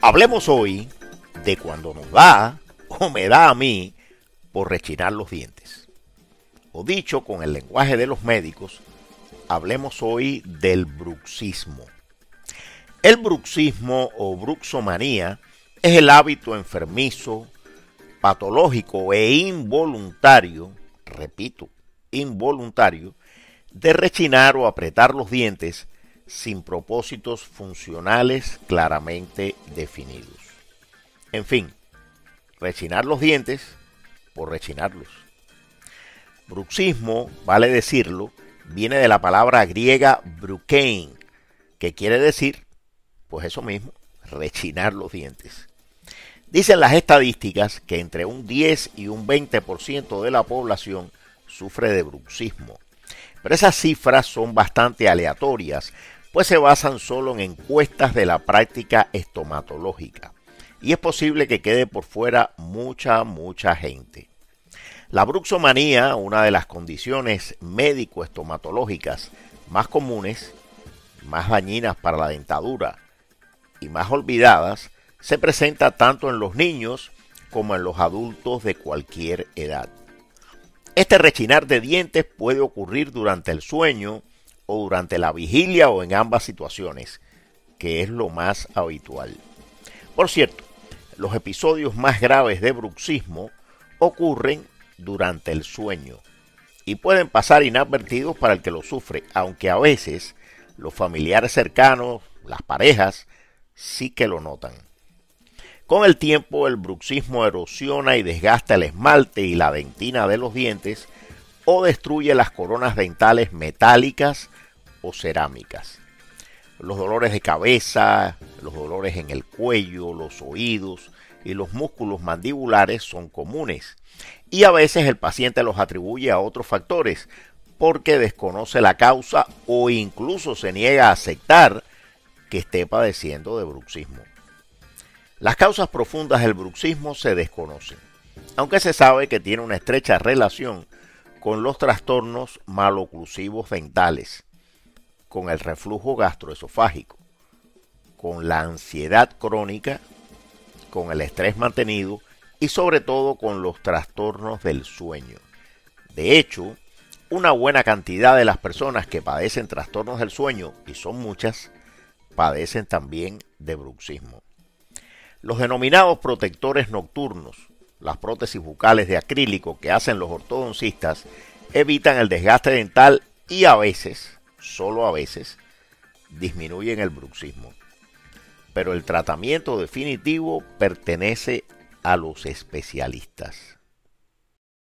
Hablemos hoy de cuando nos da o me da a mí por rechinar los dientes. O dicho con el lenguaje de los médicos, hablemos hoy del bruxismo. El bruxismo o bruxomanía es el hábito enfermizo, patológico e involuntario, repito, involuntario, de rechinar o apretar los dientes sin propósitos funcionales claramente definidos. En fin, rechinar los dientes por rechinarlos. Bruxismo, vale decirlo, viene de la palabra griega brukein, que quiere decir, pues eso mismo, rechinar los dientes. Dicen las estadísticas que entre un 10 y un 20% de la población sufre de bruxismo. Pero esas cifras son bastante aleatorias, pues se basan solo en encuestas de la práctica estomatológica. Y es posible que quede por fuera mucha, mucha gente. La bruxomanía, una de las condiciones médico-estomatológicas más comunes, más dañinas para la dentadura y más olvidadas, se presenta tanto en los niños como en los adultos de cualquier edad. Este rechinar de dientes puede ocurrir durante el sueño o durante la vigilia o en ambas situaciones, que es lo más habitual. Por cierto, los episodios más graves de bruxismo ocurren durante el sueño y pueden pasar inadvertidos para el que lo sufre, aunque a veces los familiares cercanos, las parejas, sí que lo notan. Con el tiempo el bruxismo erosiona y desgasta el esmalte y la dentina de los dientes o destruye las coronas dentales metálicas o cerámicas. Los dolores de cabeza, los dolores en el cuello, los oídos y los músculos mandibulares son comunes y a veces el paciente los atribuye a otros factores porque desconoce la causa o incluso se niega a aceptar que esté padeciendo de bruxismo. Las causas profundas del bruxismo se desconocen, aunque se sabe que tiene una estrecha relación con los trastornos maloclusivos dentales, con el reflujo gastroesofágico, con la ansiedad crónica, con el estrés mantenido y sobre todo con los trastornos del sueño. De hecho, una buena cantidad de las personas que padecen trastornos del sueño, y son muchas, padecen también de bruxismo. Los denominados protectores nocturnos, las prótesis bucales de acrílico que hacen los ortodoncistas, evitan el desgaste dental y a veces, solo a veces, disminuyen el bruxismo. Pero el tratamiento definitivo pertenece a los especialistas.